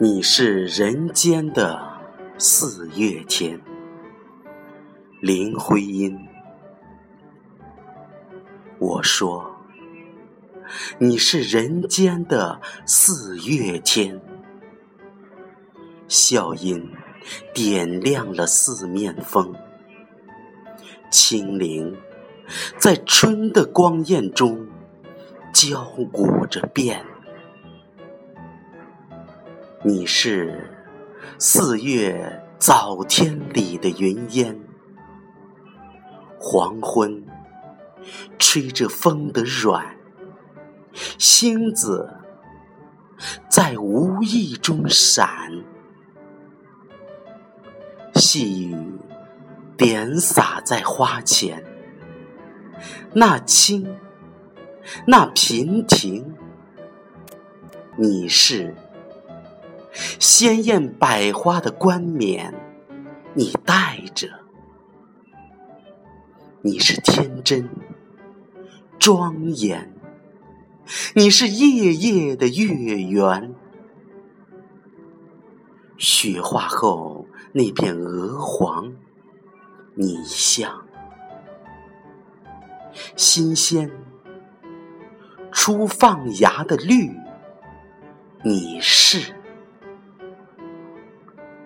你是人间的四月天，林徽因。我说，你是人间的四月天，笑音点亮了四面风，清灵在春的光艳中交舞着变。你是四月早天里的云烟，黄昏吹着风的软，星子在无意中闪，细雨点洒在花前，那清，那平停，你是。鲜艳百花的冠冕，你戴着；你是天真庄严，你是夜夜的月圆。雪化后那片鹅黄，你像；新鲜初放芽的绿，你是。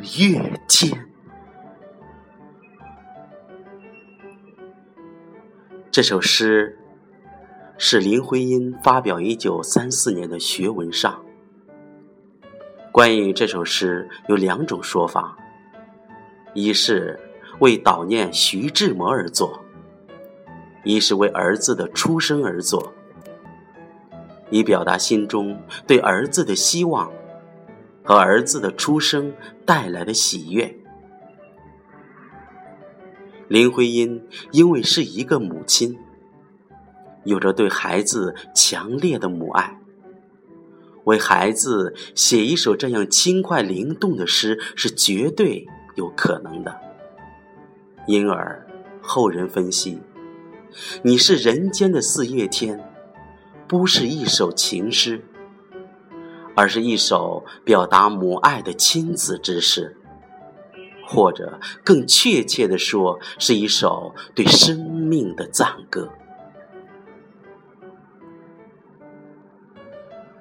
月天，这首诗是林徽因发表一九三四年的学文上。关于这首诗有两种说法：一是为悼念徐志摩而作，一是为儿子的出生而作，以表达心中对儿子的希望。和儿子的出生带来的喜悦。林徽因因为是一个母亲，有着对孩子强烈的母爱，为孩子写一首这样轻快灵动的诗是绝对有可能的。因而后人分析，你是人间的四月天，不是一首情诗。而是一首表达母爱的亲子之诗，或者更确切的说，是一首对生命的赞歌。